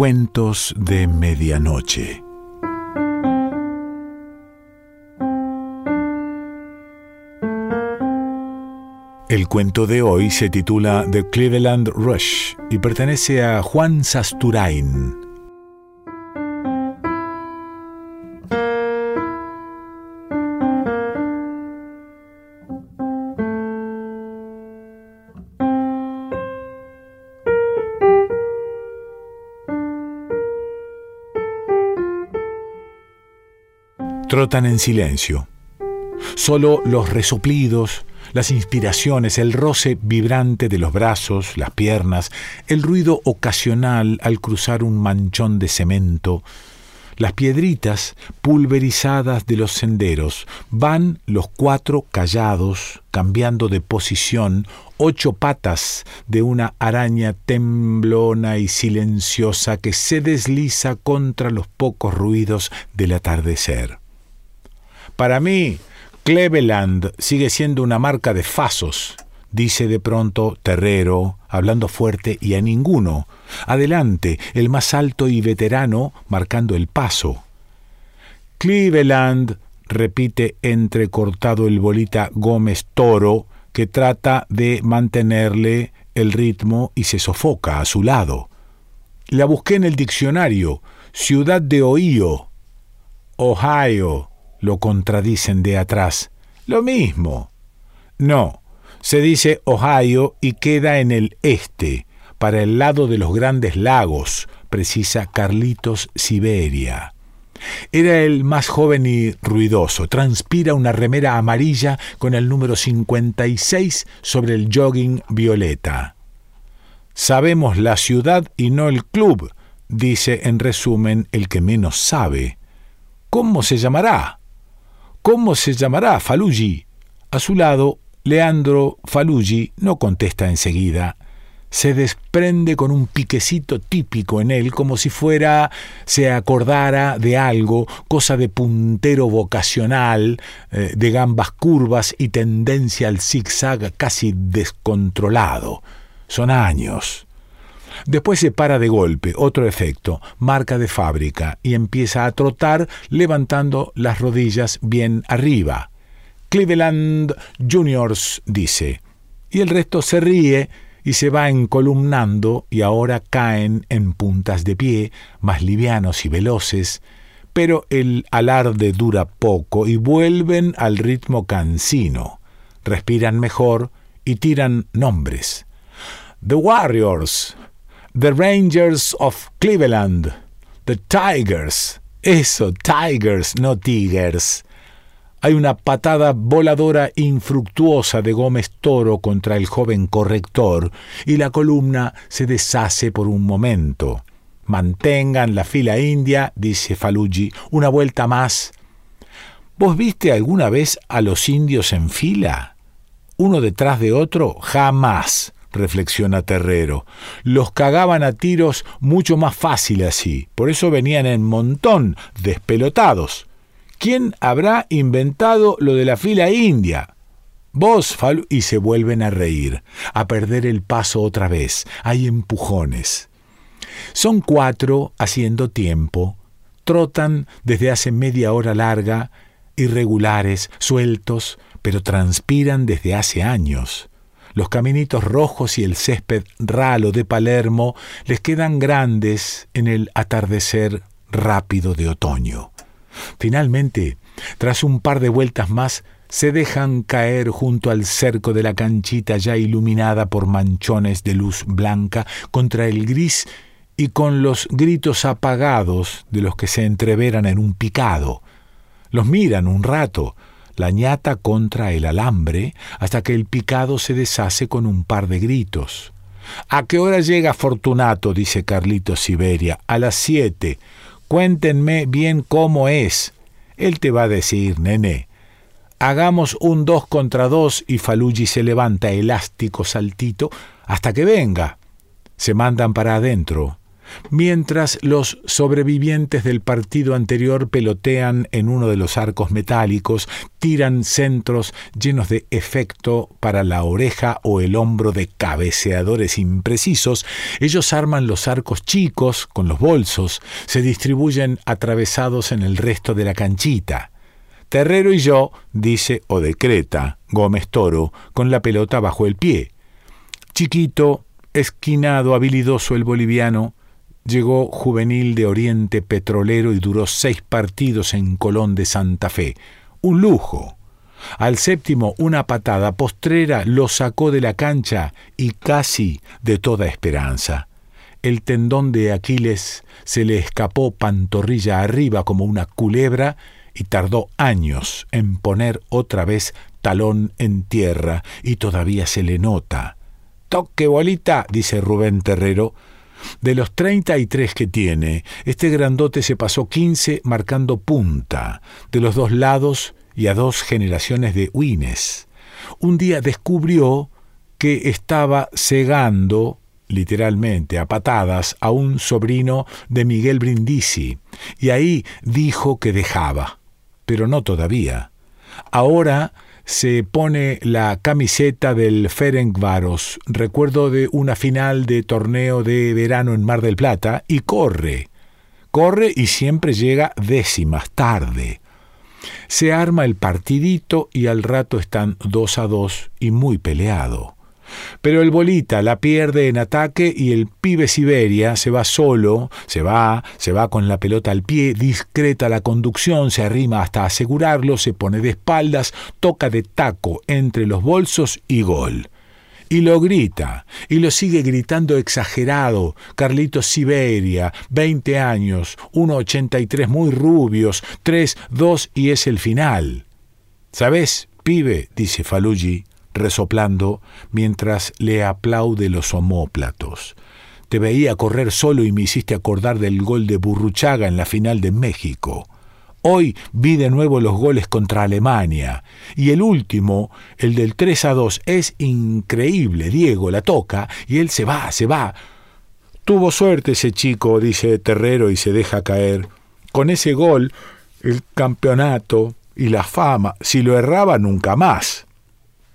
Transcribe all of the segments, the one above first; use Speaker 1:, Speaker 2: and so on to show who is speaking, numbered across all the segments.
Speaker 1: Cuentos de Medianoche. El cuento de hoy se titula The Cleveland Rush y pertenece a Juan Sasturain. Trotan en silencio. Solo los resoplidos, las inspiraciones, el roce vibrante de los brazos, las piernas, el ruido ocasional al cruzar un manchón de cemento, las piedritas pulverizadas de los senderos, van los cuatro callados, cambiando de posición, ocho patas de una araña temblona y silenciosa que se desliza contra los pocos ruidos del atardecer. Para mí, Cleveland sigue siendo una marca de fasos, dice de pronto Terrero, hablando fuerte y a ninguno. Adelante, el más alto y veterano, marcando el paso. Cleveland, repite entrecortado el bolita Gómez Toro, que trata de mantenerle el ritmo y se sofoca a su lado. La busqué en el diccionario. Ciudad de Ohio. Ohio lo contradicen de atrás. Lo mismo. No, se dice Ohio y queda en el este, para el lado de los grandes lagos, precisa Carlitos Siberia. Era el más joven y ruidoso. Transpira una remera amarilla con el número 56 sobre el jogging violeta. Sabemos la ciudad y no el club, dice en resumen el que menos sabe. ¿Cómo se llamará? ¿Cómo se llamará Falugi? A su lado, Leandro Falugi no contesta enseguida. Se desprende con un piquecito típico en él, como si fuera, se acordara de algo, cosa de puntero vocacional, eh, de gambas curvas y tendencia al zigzag casi descontrolado. Son años. Después se para de golpe, otro efecto, marca de fábrica, y empieza a trotar levantando las rodillas bien arriba. Cleveland Juniors dice, y el resto se ríe y se va encolumnando y ahora caen en puntas de pie, más livianos y veloces, pero el alarde dura poco y vuelven al ritmo cansino, respiran mejor y tiran nombres. The Warriors, The Rangers of Cleveland, The Tigers. Eso, Tigers, no Tigers. Hay una patada voladora infructuosa de Gómez Toro contra el joven corrector y la columna se deshace por un momento. Mantengan la fila india, dice Falugi, una vuelta más. ¿Vos viste alguna vez a los indios en fila? ¿Uno detrás de otro? Jamás reflexiona Terrero. Los cagaban a tiros mucho más fácil así, por eso venían en montón, despelotados. ¿Quién habrá inventado lo de la fila india? Vos, y se vuelven a reír, a perder el paso otra vez. Hay empujones. Son cuatro haciendo tiempo. Trotan desde hace media hora larga, irregulares, sueltos, pero transpiran desde hace años. Los caminitos rojos y el césped ralo de Palermo les quedan grandes en el atardecer rápido de otoño. Finalmente, tras un par de vueltas más, se dejan caer junto al cerco de la canchita ya iluminada por manchones de luz blanca contra el gris y con los gritos apagados de los que se entreveran en un picado. Los miran un rato, la ñata contra el alambre hasta que el picado se deshace con un par de gritos. ¿A qué hora llega Fortunato? dice Carlito Siberia. A las siete. Cuéntenme bien cómo es. Él te va a decir, nene. Hagamos un dos contra dos y Falugi se levanta elástico saltito hasta que venga. Se mandan para adentro. Mientras los sobrevivientes del partido anterior pelotean en uno de los arcos metálicos, tiran centros llenos de efecto para la oreja o el hombro de cabeceadores imprecisos, ellos arman los arcos chicos con los bolsos, se distribuyen atravesados en el resto de la canchita. Terrero y yo, dice o decreta Gómez Toro, con la pelota bajo el pie. Chiquito, esquinado, habilidoso el boliviano, Llegó juvenil de Oriente Petrolero y duró seis partidos en Colón de Santa Fe. Un lujo. Al séptimo, una patada postrera lo sacó de la cancha y casi de toda esperanza. El tendón de Aquiles se le escapó pantorrilla arriba como una culebra y tardó años en poner otra vez talón en tierra y todavía se le nota. Toque bolita, dice Rubén Terrero, de los 33 que tiene, este grandote se pasó 15 marcando punta, de los dos lados y a dos generaciones de Wines. Un día descubrió que estaba cegando, literalmente, a patadas, a un sobrino de Miguel Brindisi, y ahí dijo que dejaba, pero no todavía. Ahora se pone la camiseta del Ferencváros, recuerdo de una final de torneo de verano en Mar del Plata, y corre. Corre y siempre llega décimas tarde. Se arma el partidito y al rato están dos a dos y muy peleado. Pero el bolita la pierde en ataque y el pibe Siberia se va solo, se va, se va con la pelota al pie, discreta la conducción, se arrima hasta asegurarlo, se pone de espaldas, toca de taco entre los bolsos y gol. Y lo grita, y lo sigue gritando exagerado. Carlitos Siberia, 20 años, 1,83 muy rubios, 3, 2 y es el final. ¿Sabes, pibe? dice Falugi, resoplando mientras le aplaude los homóplatos. Te veía correr solo y me hiciste acordar del gol de Burruchaga en la final de México. Hoy vi de nuevo los goles contra Alemania. Y el último, el del 3 a 2, es increíble. Diego la toca y él se va, se va. Tuvo suerte ese chico, dice Terrero y se deja caer. Con ese gol, el campeonato y la fama, si lo erraba nunca más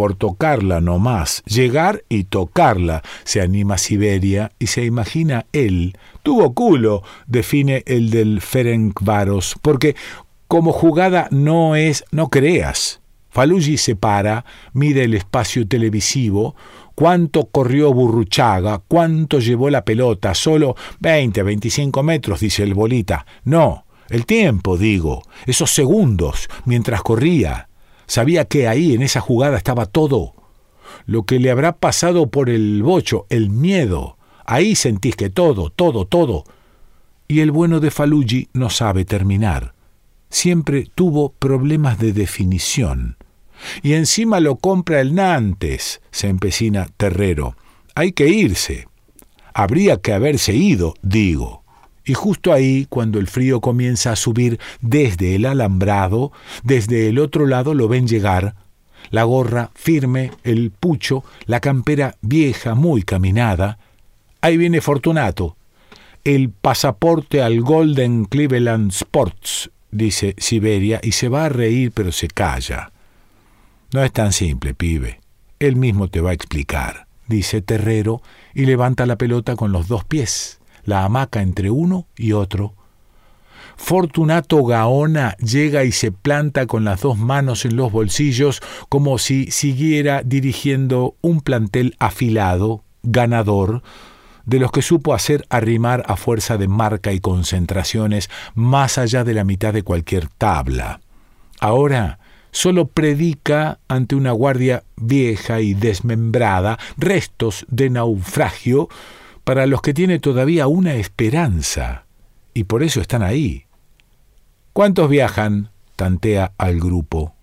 Speaker 1: por tocarla no más, llegar y tocarla, se anima Siberia y se imagina él. Tuvo culo, define el del Ferencváros, porque como jugada no es, no creas. Falugi se para, mide el espacio televisivo, cuánto corrió Burruchaga, cuánto llevó la pelota, solo 20, 25 metros, dice el bolita. No, el tiempo, digo, esos segundos, mientras corría. Sabía que ahí, en esa jugada, estaba todo. Lo que le habrá pasado por el bocho, el miedo. Ahí sentís que todo, todo, todo. Y el bueno de Falugi no sabe terminar. Siempre tuvo problemas de definición. Y encima lo compra el Nantes, se empecina Terrero. Hay que irse. Habría que haberse ido, digo. Y justo ahí, cuando el frío comienza a subir desde el alambrado, desde el otro lado lo ven llegar, la gorra firme, el pucho, la campera vieja, muy caminada. Ahí viene Fortunato. El pasaporte al Golden Cleveland Sports, dice Siberia, y se va a reír, pero se calla. No es tan simple, pibe. Él mismo te va a explicar, dice Terrero, y levanta la pelota con los dos pies la hamaca entre uno y otro. Fortunato Gaona llega y se planta con las dos manos en los bolsillos como si siguiera dirigiendo un plantel afilado, ganador, de los que supo hacer arrimar a fuerza de marca y concentraciones más allá de la mitad de cualquier tabla. Ahora solo predica ante una guardia vieja y desmembrada, restos de naufragio, para los que tiene todavía una esperanza, y por eso están ahí. ¿Cuántos viajan? tantea al grupo.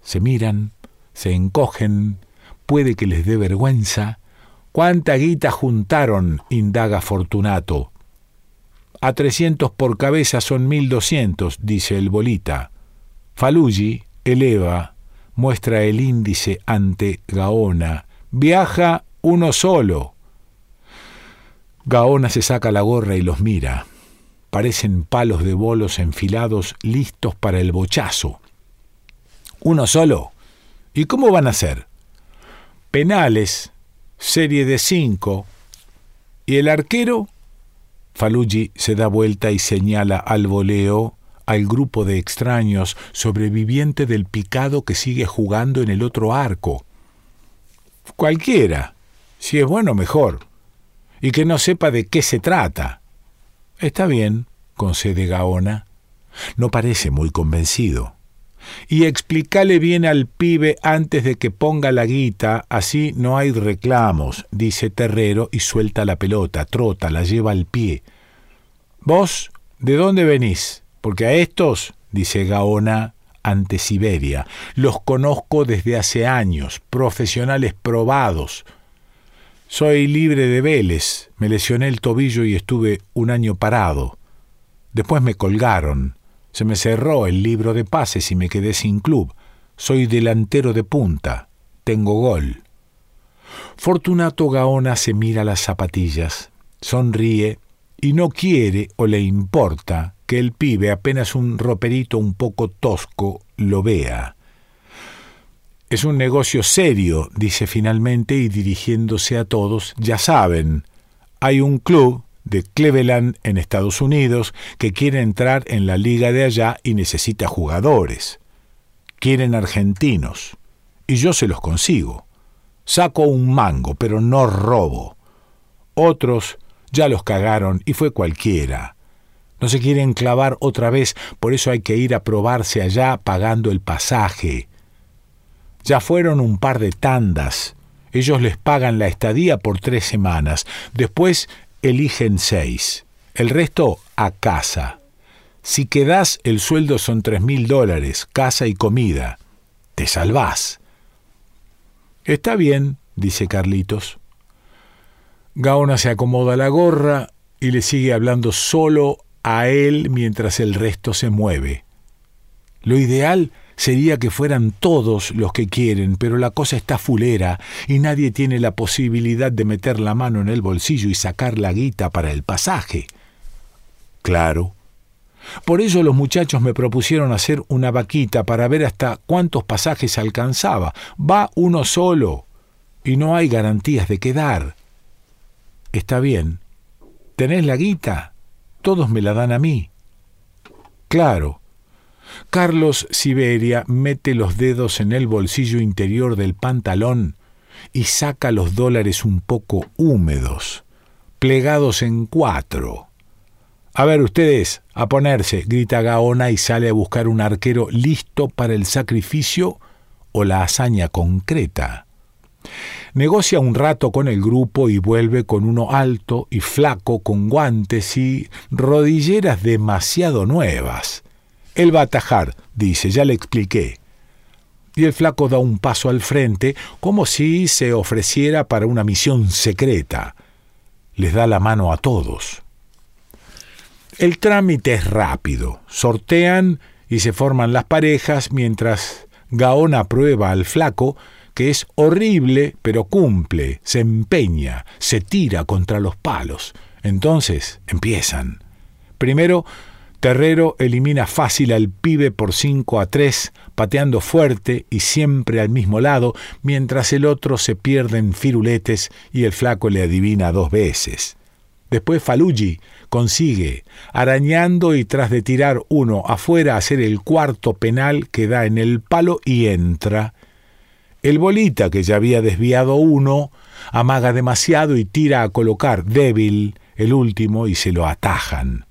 Speaker 1: Se miran, se encogen, puede que les dé vergüenza. ¿Cuánta guita juntaron? indaga Fortunato. A trescientos por cabeza son mil doscientos, dice el bolita. Falugi eleva, muestra el índice ante Gaona. Viaja uno solo. Gaona se saca la gorra y los mira. Parecen palos de bolos enfilados listos para el bochazo. ¿Uno solo? ¿Y cómo van a ser? Penales, serie de cinco. ¿Y el arquero? Falugi se da vuelta y señala al voleo al grupo de extraños sobreviviente del picado que sigue jugando en el otro arco. Cualquiera. Si es bueno, mejor. Y que no sepa de qué se trata. Está bien, concede Gaona. No parece muy convencido. Y explícale bien al pibe antes de que ponga la guita, así no hay reclamos, dice Terrero y suelta la pelota, trota, la lleva al pie. ¿Vos de dónde venís? porque a estos, dice Gaona ante Siberia, los conozco desde hace años, profesionales probados. Soy libre de Vélez, me lesioné el tobillo y estuve un año parado. Después me colgaron, se me cerró el libro de pases y me quedé sin club. Soy delantero de punta, tengo gol. Fortunato Gaona se mira las zapatillas, sonríe y no quiere o le importa que el pibe, apenas un roperito un poco tosco, lo vea. Es un negocio serio, dice finalmente y dirigiéndose a todos, ya saben, hay un club de Cleveland en Estados Unidos que quiere entrar en la liga de allá y necesita jugadores. Quieren argentinos. Y yo se los consigo. Saco un mango, pero no robo. Otros ya los cagaron y fue cualquiera. No se quieren clavar otra vez, por eso hay que ir a probarse allá pagando el pasaje. Ya fueron un par de tandas. Ellos les pagan la estadía por tres semanas. Después eligen seis. El resto a casa. Si quedás, el sueldo son tres mil dólares, casa y comida. Te salvás. Está bien, dice Carlitos. Gaona se acomoda la gorra y le sigue hablando solo a él mientras el resto se mueve. Lo ideal sería que fueran todos los que quieren, pero la cosa está fulera y nadie tiene la posibilidad de meter la mano en el bolsillo y sacar la guita para el pasaje. Claro. Por ello los muchachos me propusieron hacer una vaquita para ver hasta cuántos pasajes alcanzaba. Va uno solo y no hay garantías de quedar. Está bien. ¿Tenés la guita? todos me la dan a mí. Claro. Carlos Siberia mete los dedos en el bolsillo interior del pantalón y saca los dólares un poco húmedos, plegados en cuatro. A ver ustedes, a ponerse, grita Gaona y sale a buscar un arquero listo para el sacrificio o la hazaña concreta. Negocia un rato con el grupo y vuelve con uno alto y flaco con guantes y rodilleras demasiado nuevas. Él va a atajar, dice, ya le expliqué. Y el flaco da un paso al frente como si se ofreciera para una misión secreta. Les da la mano a todos. El trámite es rápido. Sortean y se forman las parejas mientras Gaona prueba al flaco que es horrible, pero cumple, se empeña, se tira contra los palos. Entonces empiezan. Primero, Terrero elimina fácil al pibe por 5 a 3, pateando fuerte y siempre al mismo lado, mientras el otro se pierde en firuletes y el flaco le adivina dos veces. Después Falugi consigue, arañando y tras de tirar uno afuera, hacer el cuarto penal que da en el palo y entra. El bolita, que ya había desviado uno, amaga demasiado y tira a colocar débil el último y se lo atajan.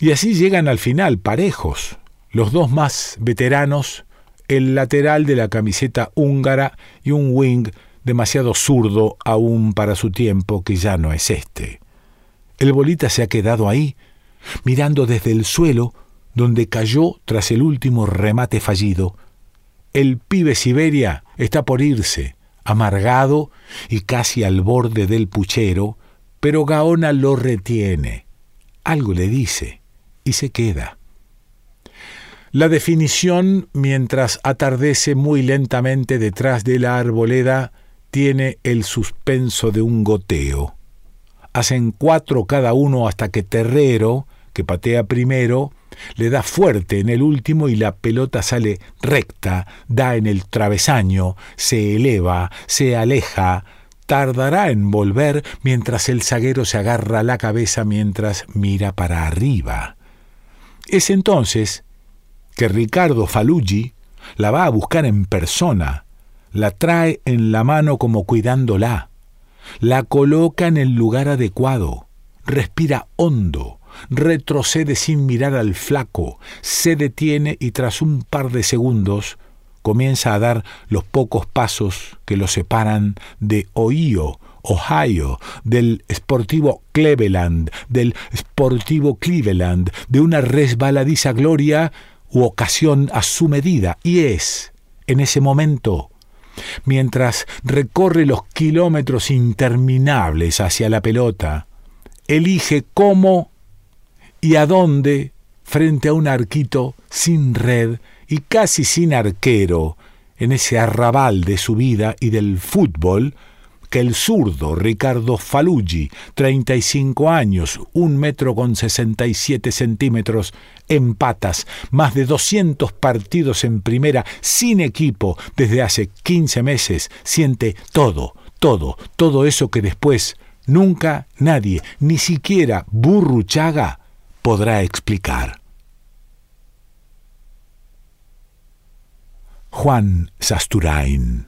Speaker 1: Y así llegan al final parejos, los dos más veteranos, el lateral de la camiseta húngara y un wing demasiado zurdo aún para su tiempo que ya no es este. El bolita se ha quedado ahí, mirando desde el suelo donde cayó tras el último remate fallido, el pibe Siberia está por irse, amargado y casi al borde del puchero, pero Gaona lo retiene. Algo le dice y se queda. La definición, mientras atardece muy lentamente detrás de la arboleda, tiene el suspenso de un goteo. hacen cuatro cada uno hasta que Terrero, que patea primero, le da fuerte en el último y la pelota sale recta, da en el travesaño, se eleva, se aleja, tardará en volver mientras el zaguero se agarra la cabeza mientras mira para arriba. Es entonces que Ricardo Falugi la va a buscar en persona, la trae en la mano como cuidándola, la coloca en el lugar adecuado, respira hondo, retrocede sin mirar al flaco, se detiene y tras un par de segundos comienza a dar los pocos pasos que lo separan de Ohio, Ohio, del Sportivo Cleveland, del Sportivo Cleveland, de una resbaladiza gloria u ocasión a su medida, y es, en ese momento, mientras recorre los kilómetros interminables hacia la pelota, elige cómo y a dónde frente a un arquito sin red y casi sin arquero en ese arrabal de su vida y del fútbol, que el zurdo Ricardo Falugi, 35 años, un metro con 67 centímetros, en patas, más de 200 partidos en primera, sin equipo, desde hace 15 meses, siente todo, todo, todo eso que después nunca nadie, ni siquiera Burruchaga, podrá explicar. Juan Sasturain